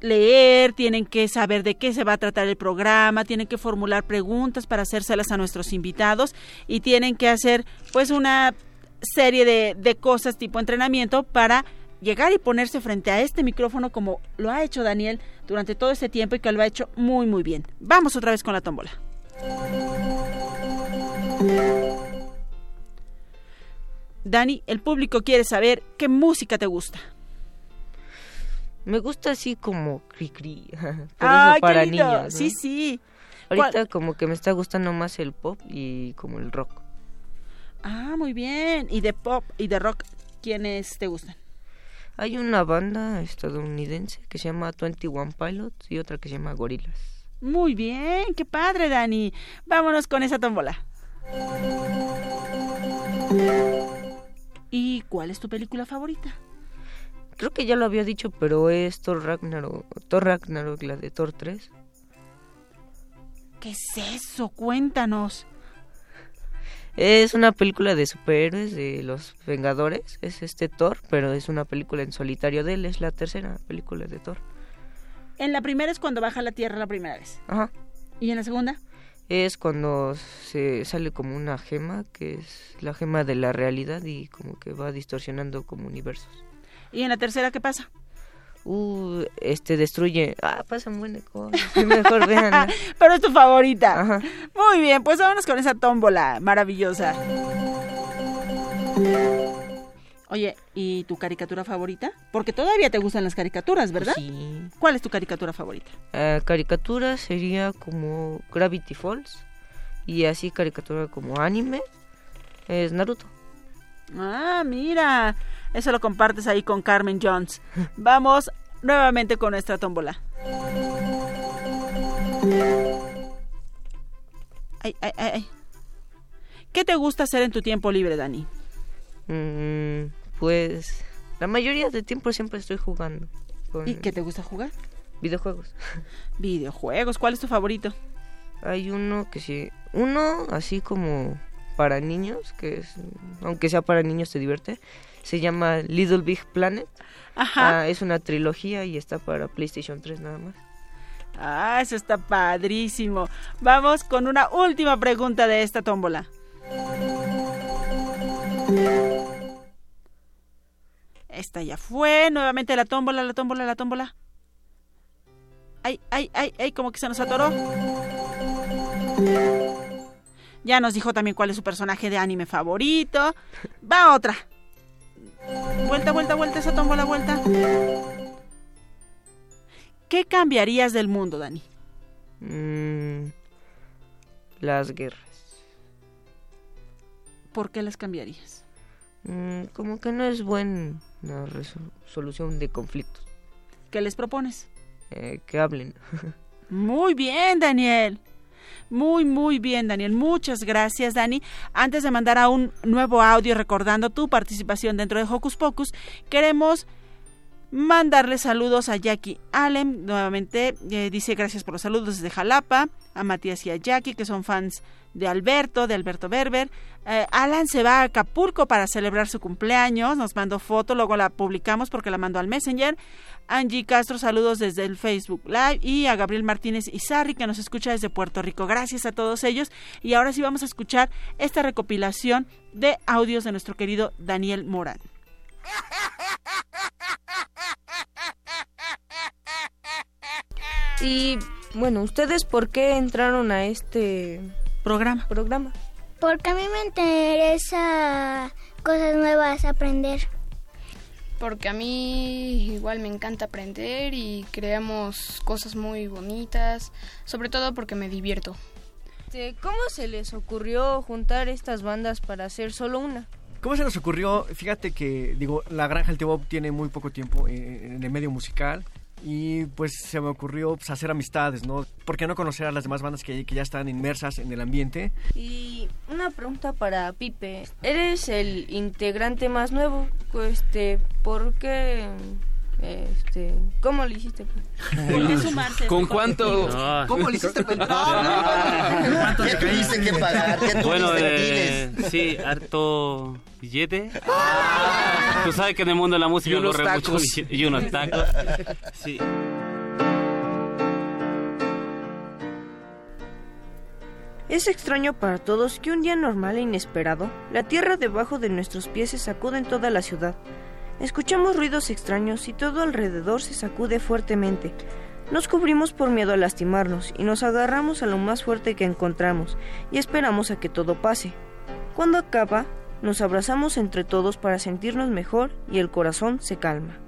leer, tienen que saber de qué se va a tratar el programa, tienen que formular preguntas para hacérselas a nuestros invitados y tienen que hacer pues una serie de, de cosas tipo entrenamiento para llegar y ponerse frente a este micrófono como lo ha hecho Daniel durante todo este tiempo y que lo ha hecho muy muy bien. Vamos otra vez con la tómbola. Dani, el público quiere saber qué música te gusta. Me gusta así como cri cri. Por Ay, para niños. ¿no? Sí, sí. Ahorita como que me está gustando más el pop y como el rock. Ah, muy bien. ¿Y de pop y de rock quiénes te gustan? Hay una banda estadounidense que se llama 21 Pilots y otra que se llama Gorillaz. Muy bien, qué padre, Dani. Vámonos con esa tómbola. ¿Y cuál es tu película favorita? Creo que ya lo había dicho, pero es Thor Ragnarok, Thor Ragnarok, la de Thor 3. ¿Qué es eso? Cuéntanos. Es una película de superhéroes de los Vengadores. Es este Thor, pero es una película en solitario de él. Es la tercera película de Thor. En la primera es cuando baja a la Tierra la primera vez. Ajá. ¿Y en la segunda? Es cuando se sale como una gema, que es la gema de la realidad y como que va distorsionando como universos. ¿Y en la tercera qué pasa? Uh, este destruye. Ah, pasan buenas cosas. Mejor vean. Pero es tu favorita. Muy bien, pues vámonos con esa tómbola maravillosa. Oye, ¿y tu caricatura favorita? Porque todavía te gustan las caricaturas, ¿verdad? Sí. ¿Cuál es tu caricatura favorita? Ah, caricatura sería como Gravity Falls. Y así caricatura como anime es Naruto. Ah, mira. Eso lo compartes ahí con Carmen Jones. Vamos nuevamente con nuestra tómbola. Ay, ay, ay, ay. ¿Qué te gusta hacer en tu tiempo libre, Dani? Mm, pues la mayoría del tiempo siempre estoy jugando. con ¿Y qué te gusta jugar? Videojuegos. Videojuegos, ¿cuál es tu favorito? Hay uno que sí, uno así como para niños, que es, aunque sea para niños te divierte, se llama Little Big Planet. Ajá. Ah, es una trilogía y está para PlayStation 3 nada más. Ah, eso está padrísimo. Vamos con una última pregunta de esta tómbola. Esta ya fue. Nuevamente la tómbola, la tómbola, la tómbola. Ay, ay, ay, ay, como que se nos atoró. Ya nos dijo también cuál es su personaje de anime favorito. Va otra. Vuelta, vuelta, vuelta, esa tómbola, vuelta. ¿Qué cambiarías del mundo, Dani? Mm, las guerras. ¿Por qué las cambiarías? Mm, como que no es buena resolución de conflictos. ¿Qué les propones? Eh, que hablen. Muy bien, Daniel. Muy, muy bien, Daniel. Muchas gracias, Dani. Antes de mandar a un nuevo audio recordando tu participación dentro de Hocus Pocus, queremos mandarle saludos a Jackie Allen. Nuevamente eh, dice gracias por los saludos desde Jalapa. A Matías y a Jackie, que son fans de Alberto, de Alberto Berber. Eh, Alan se va a Acapulco para celebrar su cumpleaños. Nos mandó foto, luego la publicamos porque la mandó al Messenger. Angie Castro, saludos desde el Facebook Live. Y a Gabriel Martínez Izarri, que nos escucha desde Puerto Rico. Gracias a todos ellos. Y ahora sí vamos a escuchar esta recopilación de audios de nuestro querido Daniel Morán. Y bueno, ¿ustedes por qué entraron a este programa? programa? Porque a mí me interesa cosas nuevas, aprender. Porque a mí igual me encanta aprender y creamos cosas muy bonitas, sobre todo porque me divierto. ¿Cómo se les ocurrió juntar estas bandas para hacer solo una? ¿Cómo se nos ocurrió? Fíjate que, digo, la Granja del Tío Bob tiene muy poco tiempo en, en el medio musical y pues se me ocurrió pues, hacer amistades, ¿no? ¿Por qué no conocer a las demás bandas que, que ya están inmersas en el ambiente? Y una pregunta para Pipe. Eres el integrante más nuevo, este, ¿por qué? Este, ¿cómo lo hiciste? ¿Por qué sumarse? ¿Con cuánto? No. ¿Cómo le hiciste pensar? ¿Qué tuviste que pagar? ¿Qué tuviste Bueno, que eh, sí, harto billete. Tú sabes que en el mundo de la música Y unos corre mucho tacos. billete. Y unos tacos. Sí. Es extraño para todos que un día normal e inesperado, la tierra debajo de nuestros pies se sacude en toda la ciudad. Escuchamos ruidos extraños y todo alrededor se sacude fuertemente. Nos cubrimos por miedo a lastimarnos y nos agarramos a lo más fuerte que encontramos y esperamos a que todo pase. Cuando acaba, nos abrazamos entre todos para sentirnos mejor y el corazón se calma.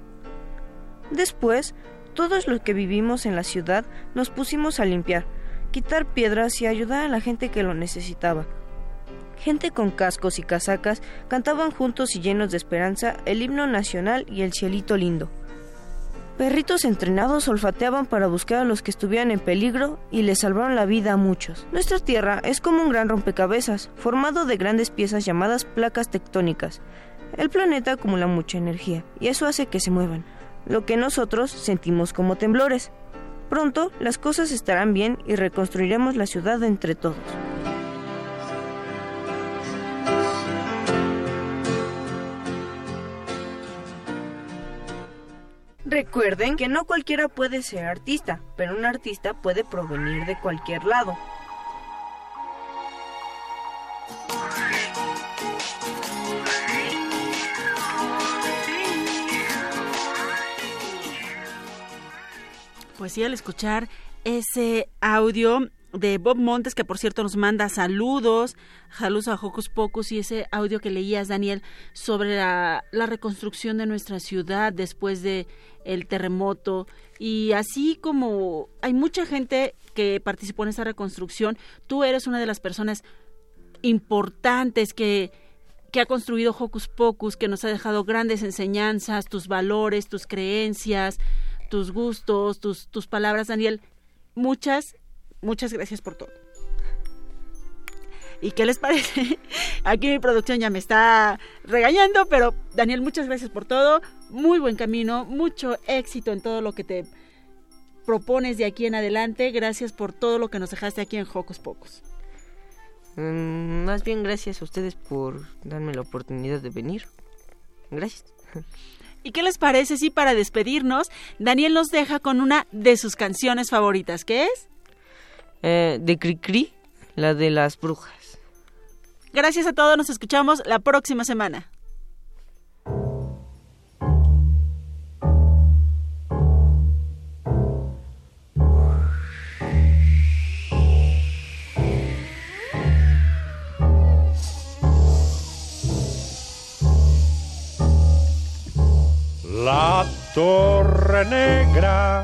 Después, todos los que vivimos en la ciudad nos pusimos a limpiar, quitar piedras y ayudar a la gente que lo necesitaba. Gente con cascos y casacas cantaban juntos y llenos de esperanza el himno nacional y el cielito lindo. Perritos entrenados olfateaban para buscar a los que estuvieran en peligro y les salvaron la vida a muchos. Nuestra Tierra es como un gran rompecabezas, formado de grandes piezas llamadas placas tectónicas. El planeta acumula mucha energía y eso hace que se muevan, lo que nosotros sentimos como temblores. Pronto las cosas estarán bien y reconstruiremos la ciudad entre todos. Recuerden que no cualquiera puede ser artista, pero un artista puede provenir de cualquier lado. Pues sí, al escuchar ese audio de Bob Montes, que por cierto nos manda saludos, saludos a Hocus Pocus y ese audio que leías, Daniel, sobre la, reconstrucción de nuestra ciudad después de el terremoto y así como hay mucha gente que participó en esa reconstrucción, tú eres una de las personas importantes que que ha construido Hocus Pocus, que nos ha dejado grandes enseñanzas, tus valores, tus creencias, tus gustos, tus, tus palabras, Daniel. Muchas, muchas gracias por todo. ¿Y qué les parece? Aquí mi producción ya me está regañando, pero Daniel, muchas gracias por todo. Muy buen camino, mucho éxito en todo lo que te propones de aquí en adelante. Gracias por todo lo que nos dejaste aquí en Hocus Pocus. Mm, más bien gracias a ustedes por darme la oportunidad de venir. Gracias. ¿Y qué les parece si para despedirnos Daniel nos deja con una de sus canciones favoritas? ¿Qué es? Eh, de Cricri, la de las brujas. Gracias a todos, nos escuchamos la próxima semana. La torre negra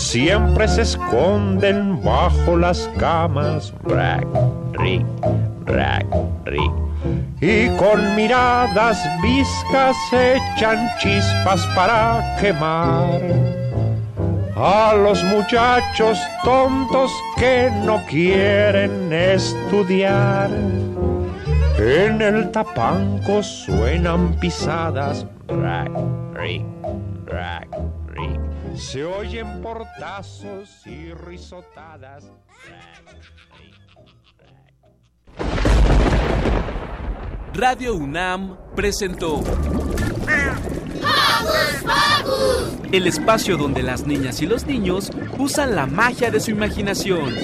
Siempre se esconden bajo las camas, rack, rick, rack, rick. Y con miradas viscas echan chispas para quemar a los muchachos tontos que no quieren estudiar. En el tapanco suenan pisadas, rack, rick, rack, rick. Se oyen portazos y risotadas. Radio UNAM presentó el espacio donde las niñas y los niños usan la magia de su imaginación.